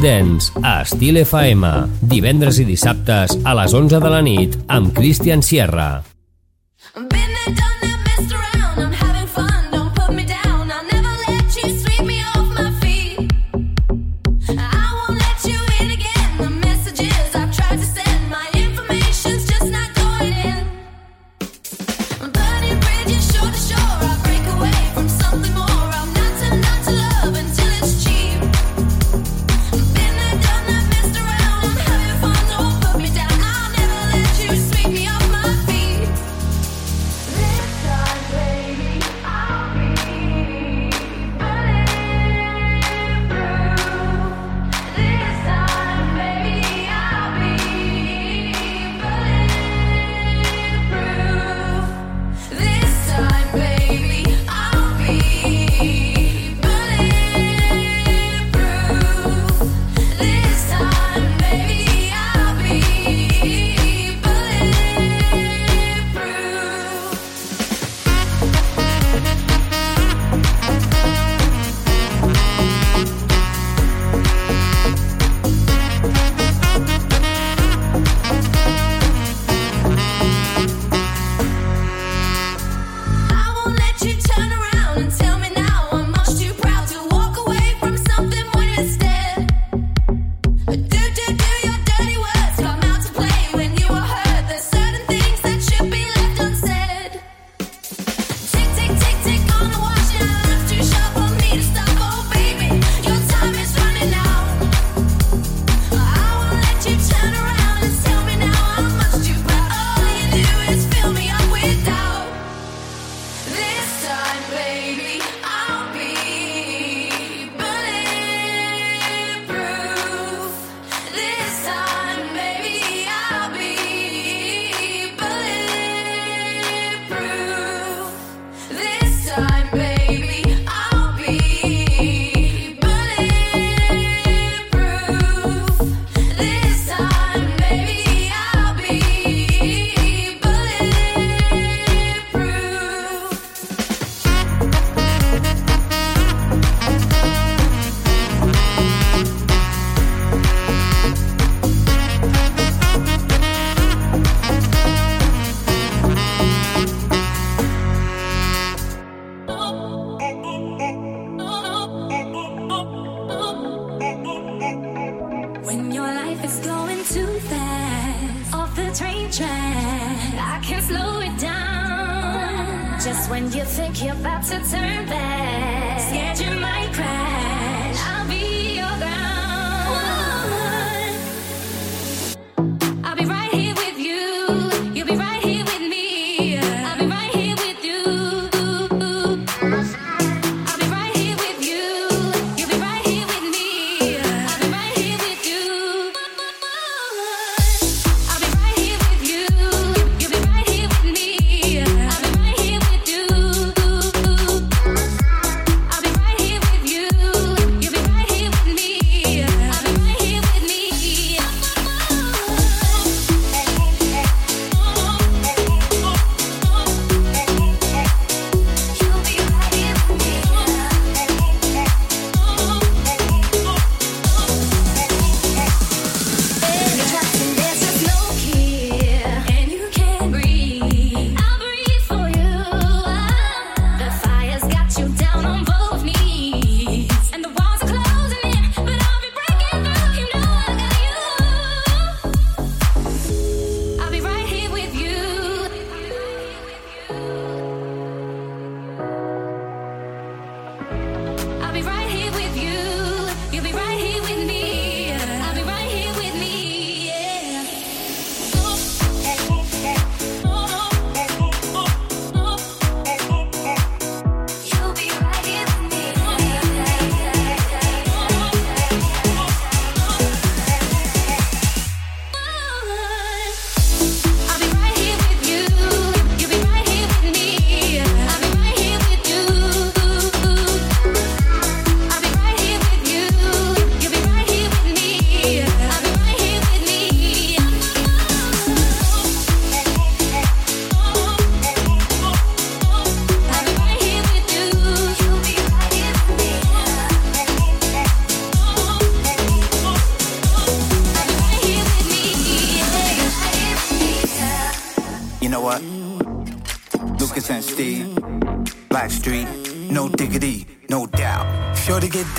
Dance a Estil FM, divendres i dissabtes a les 11 de la nit amb Cristian Sierra. Just when you think you're about to turn back.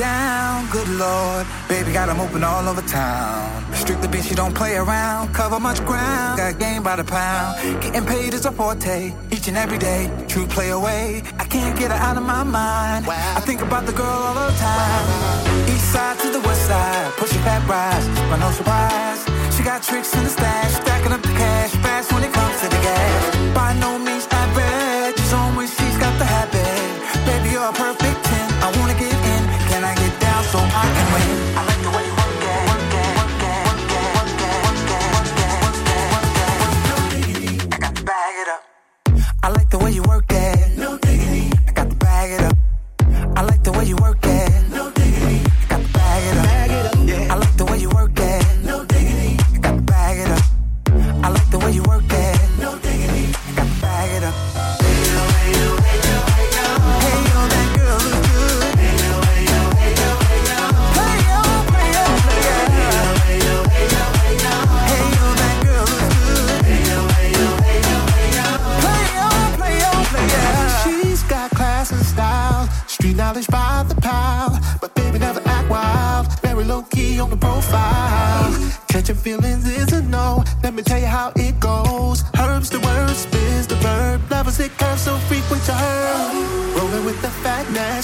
down, good lord. Baby got 'em open all over town. Strictly bitch, she don't play around. Cover much ground, got game by the pound. Getting paid is a forte, each and every day. True play away, I can't get her out of my mind. I think about the girl all the time. East side to the west side, pushing fat rise, but no surprise. She got tricks in the stash, stacking up the cash fast when it comes to the gas. By no means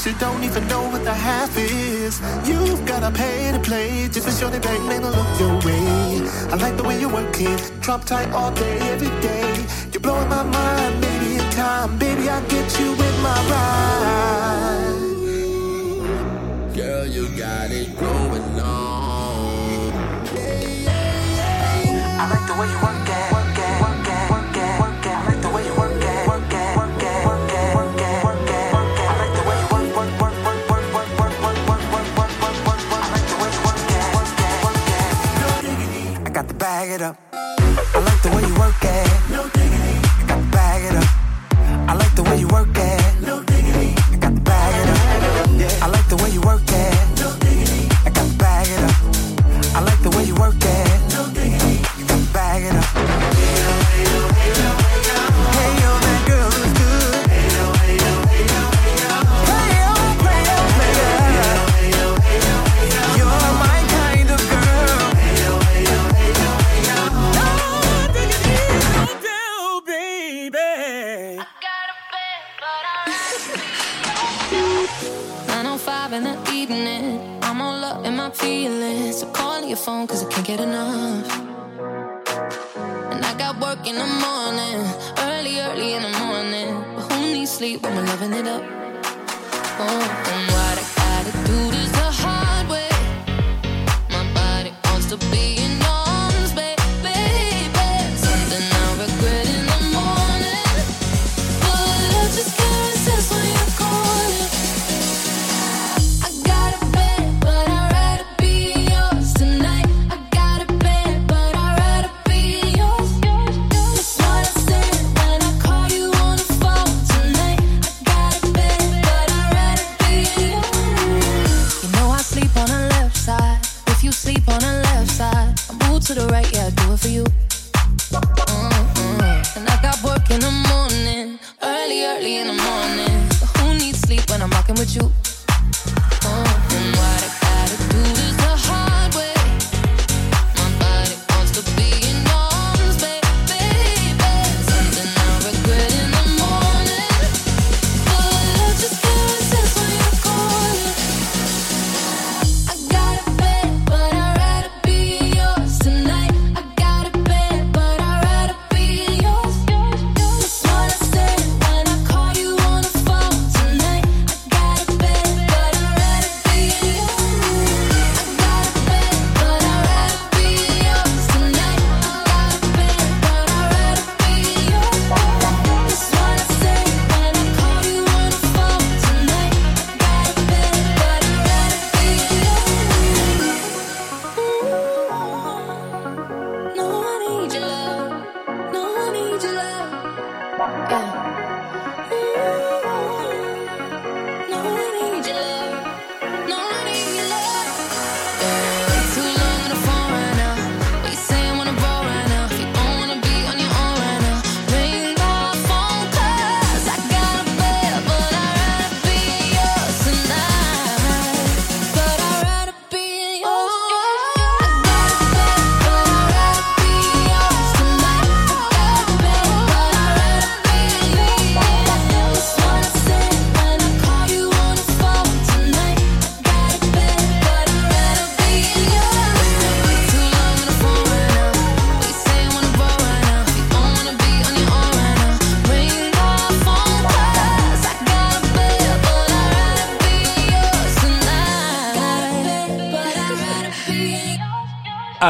you don't even know what the half is. You've gotta pay to play, just to sure they bang, man, I look your way. I like the way you work it, drop tight all day, every day. You're blowing my mind, maybe in time, baby, I'll get you with my ride. Girl, you got it going on. I like the way you work it. bag it up. I like the way you work it. No diggity. I got to bag it up. I like the way you work it.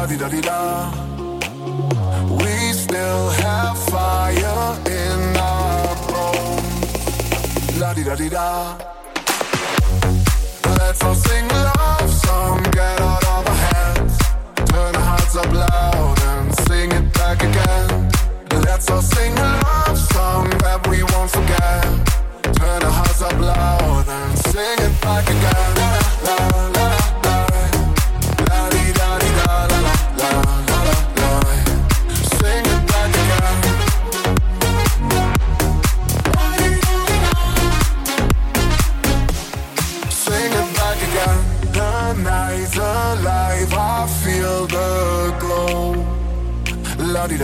da di da di da. We still have fire in our bones. La di da di da. Let's all sing love song, get out of our heads, turn our hearts up loud and sing it back again. Let's all sing a love song that we won't forget. Turn our hearts up loud and sing it back again. La, la, la.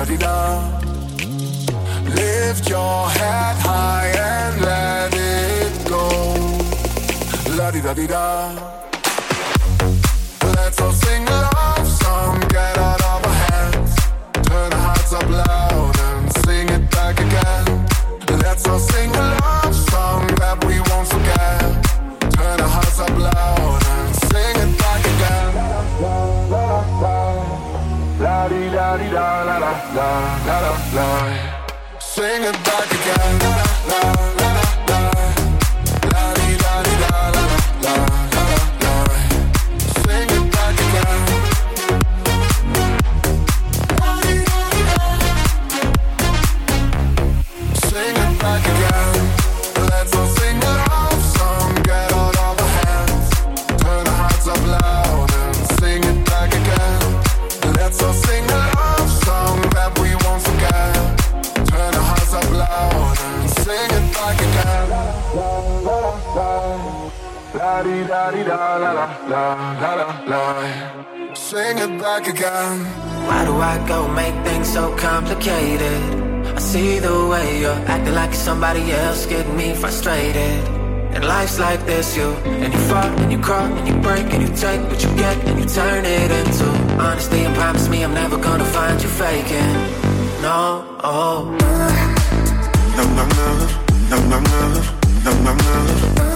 da-di-da. Lift your head high and let it go. La-di-da-di-da. -di da di da la la la. Sing it back again. di da di da la la la la la. Sing it back again. Why do I go make things so complicated? I see the way you're acting like somebody else, getting me frustrated. And life's like this, you and you fuck and you crawl and you break and you take what you get and you turn it into honesty and promise me I'm never gonna find you faking. No, oh. no, no, no, no, no, no, no, no. no.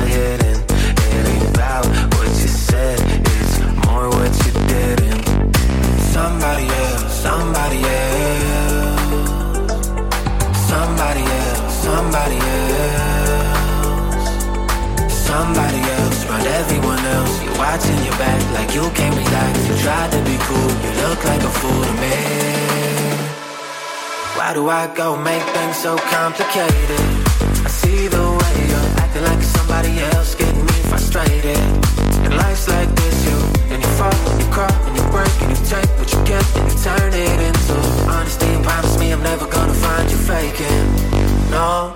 somebody else. Somebody else, around everyone else. You're watching your back like you can't relax. You tried to be cool, you look like a fool to me. Why do I go make things so complicated? I see the way you're acting like somebody else, getting me frustrated. And life's like this, you and you fall and you cry and you break and you take what you get and you turn it into honesty. Promise me I'm never gonna find you faking no.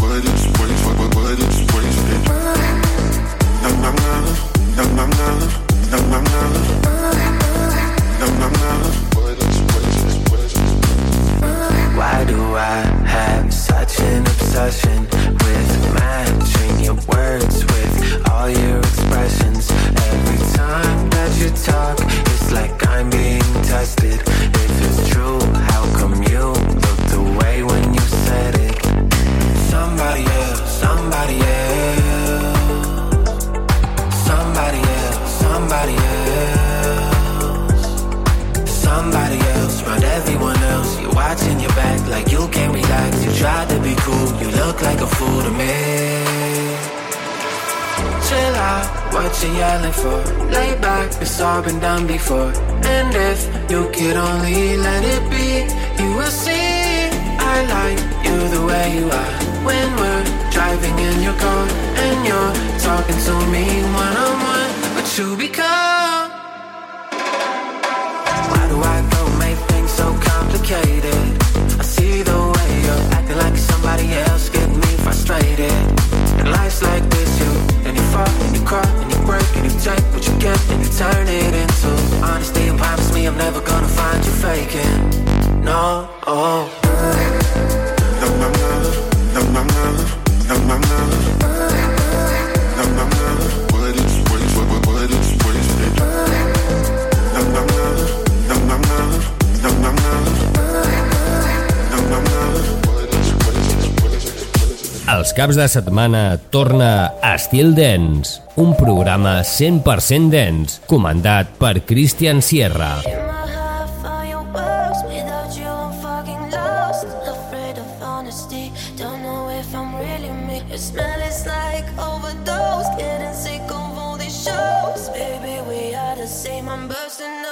What is, what is, what is caps de setmana torna a Estil Dens, un programa 100% dens, comandat per Christian Sierra. I'm bursting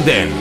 Estil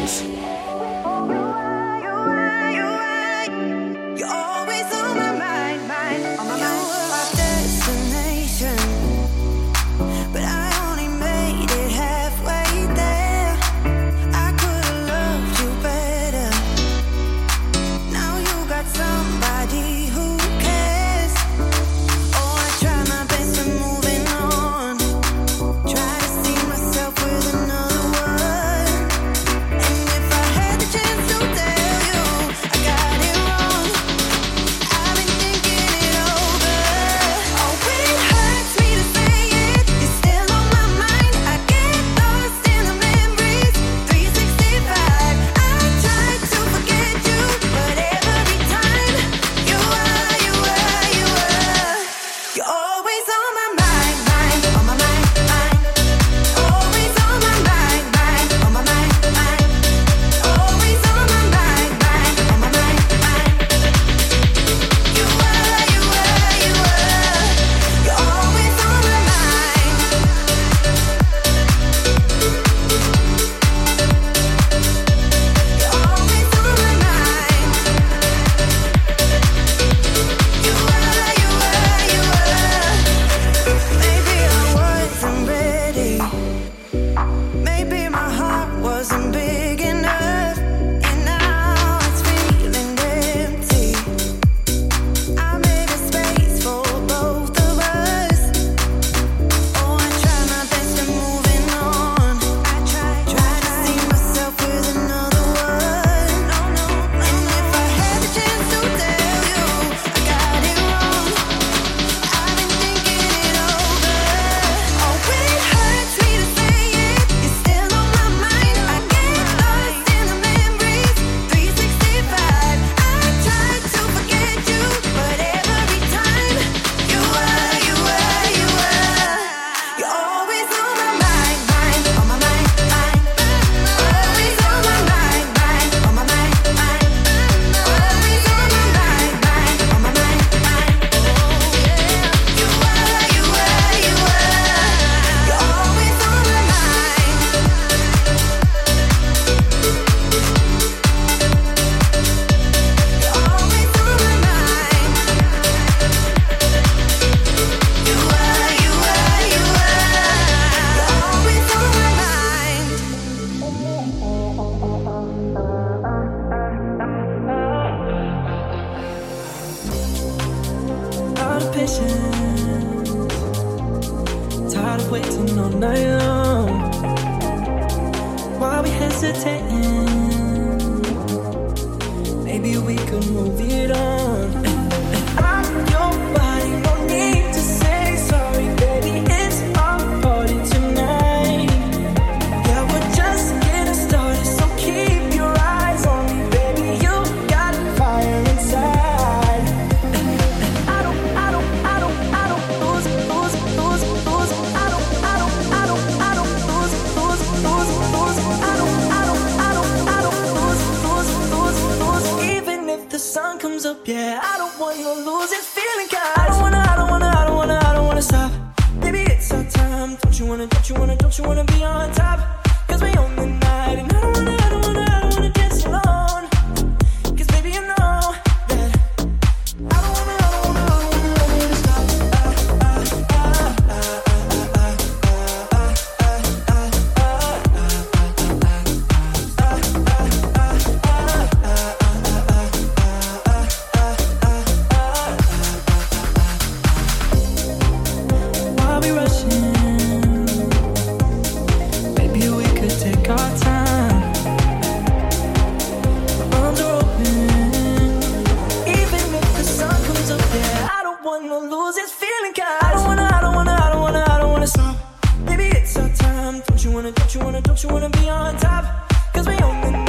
one to lose his feeling cause I don't wanna, I don't wanna, I don't wanna, I don't wanna stop. Baby, it's our time. Don't you wanna, don't you wanna, don't you wanna be on top? Cause we only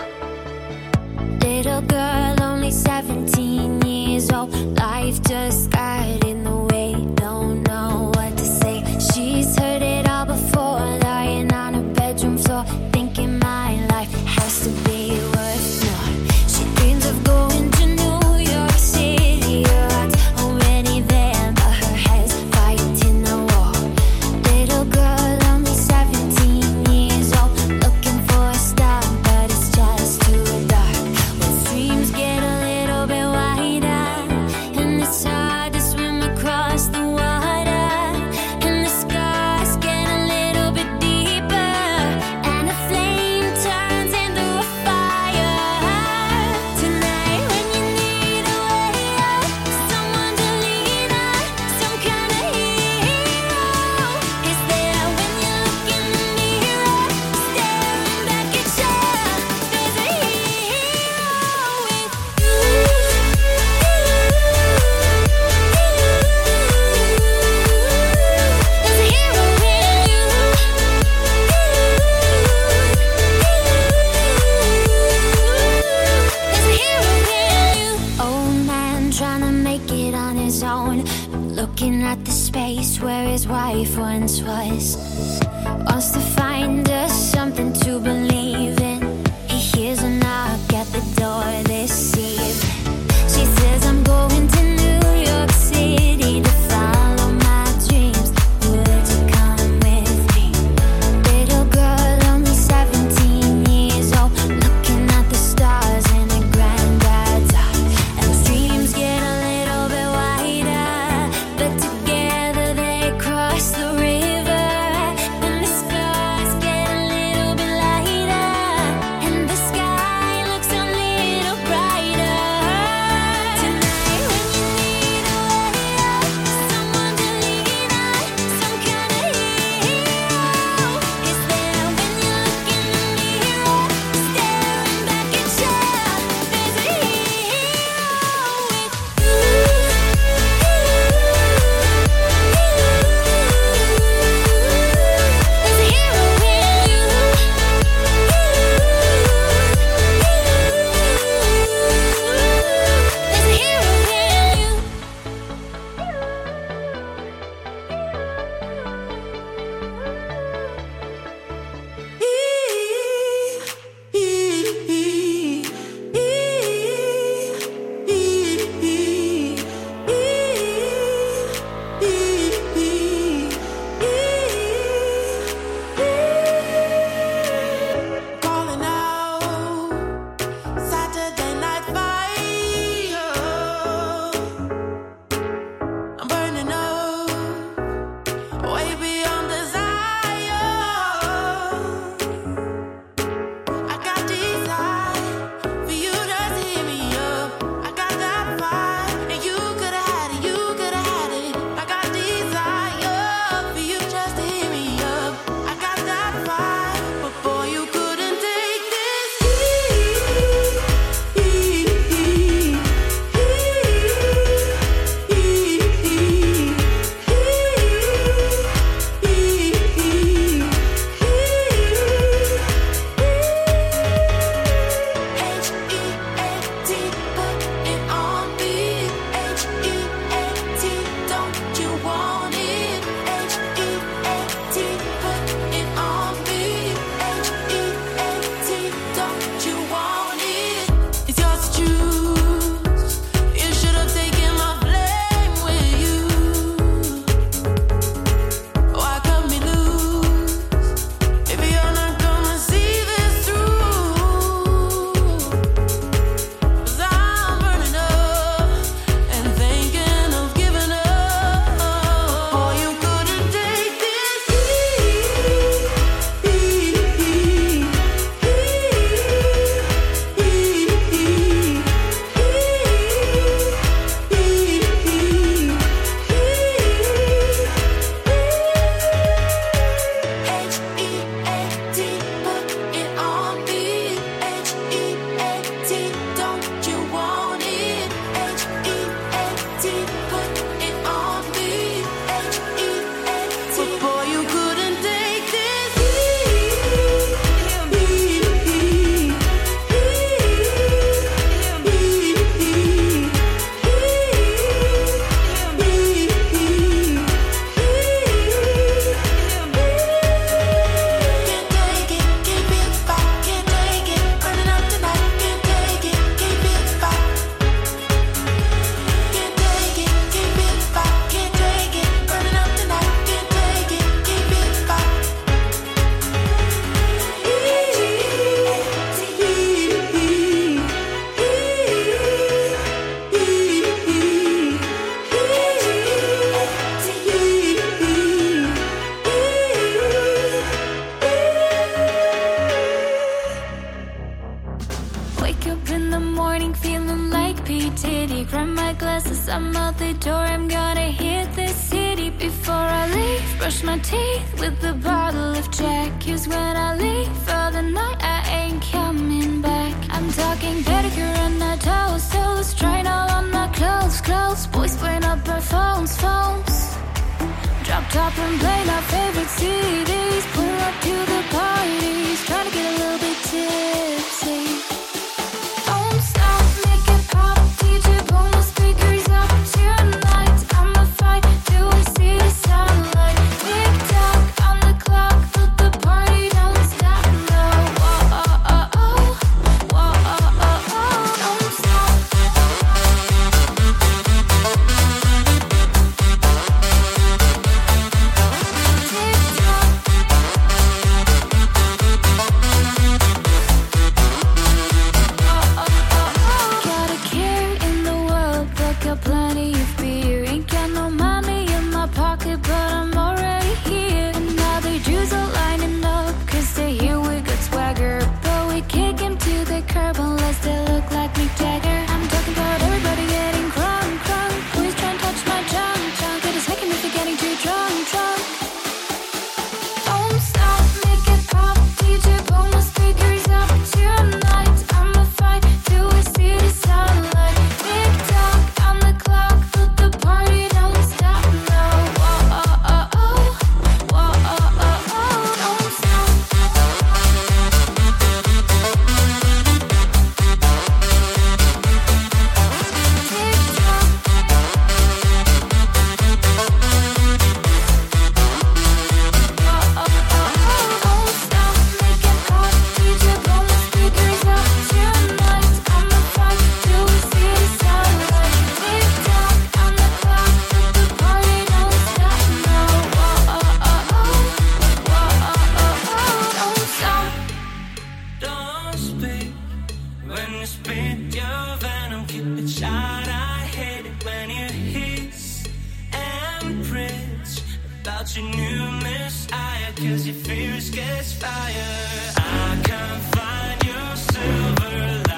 out your new messiah, cause your fuse gets fire. I can't find your silver light.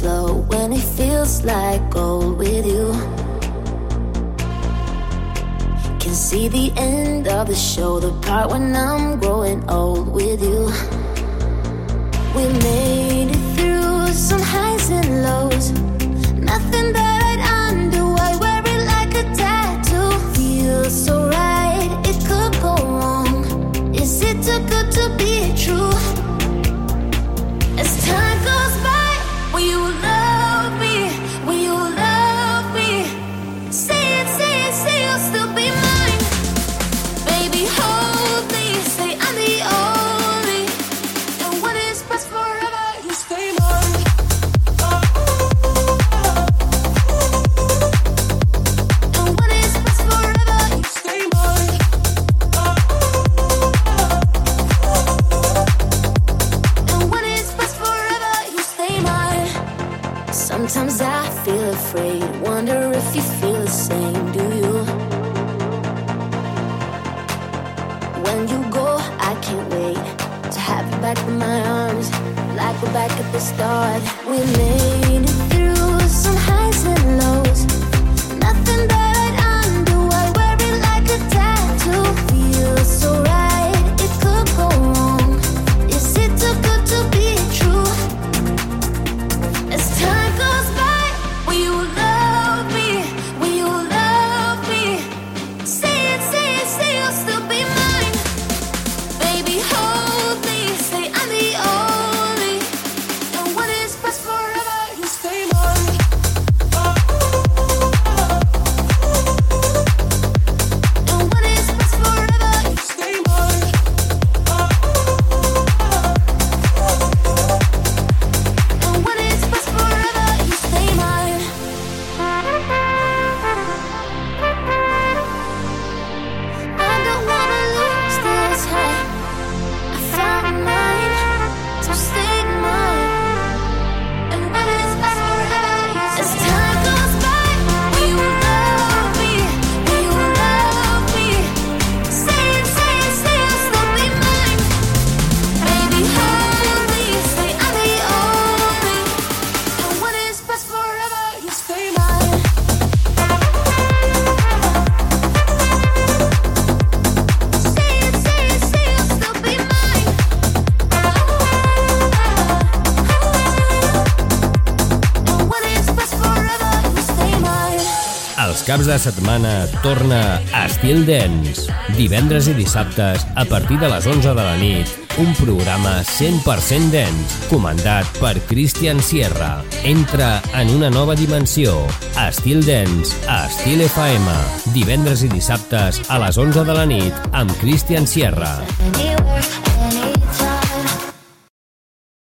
slow when it feels like gold with you. Can see the end of the show, the part when I'm growing old with you. We made it through some highs and lows, nothing that de setmana torna Estil Dance. Divendres i dissabtes, a partir de les 11 de la nit, un programa 100% dens, comandat per Christian Sierra. Entra en una nova dimensió. Estil dens, a Estil FM. Divendres i dissabtes a les 11 de la nit amb Christian Sierra. Sí.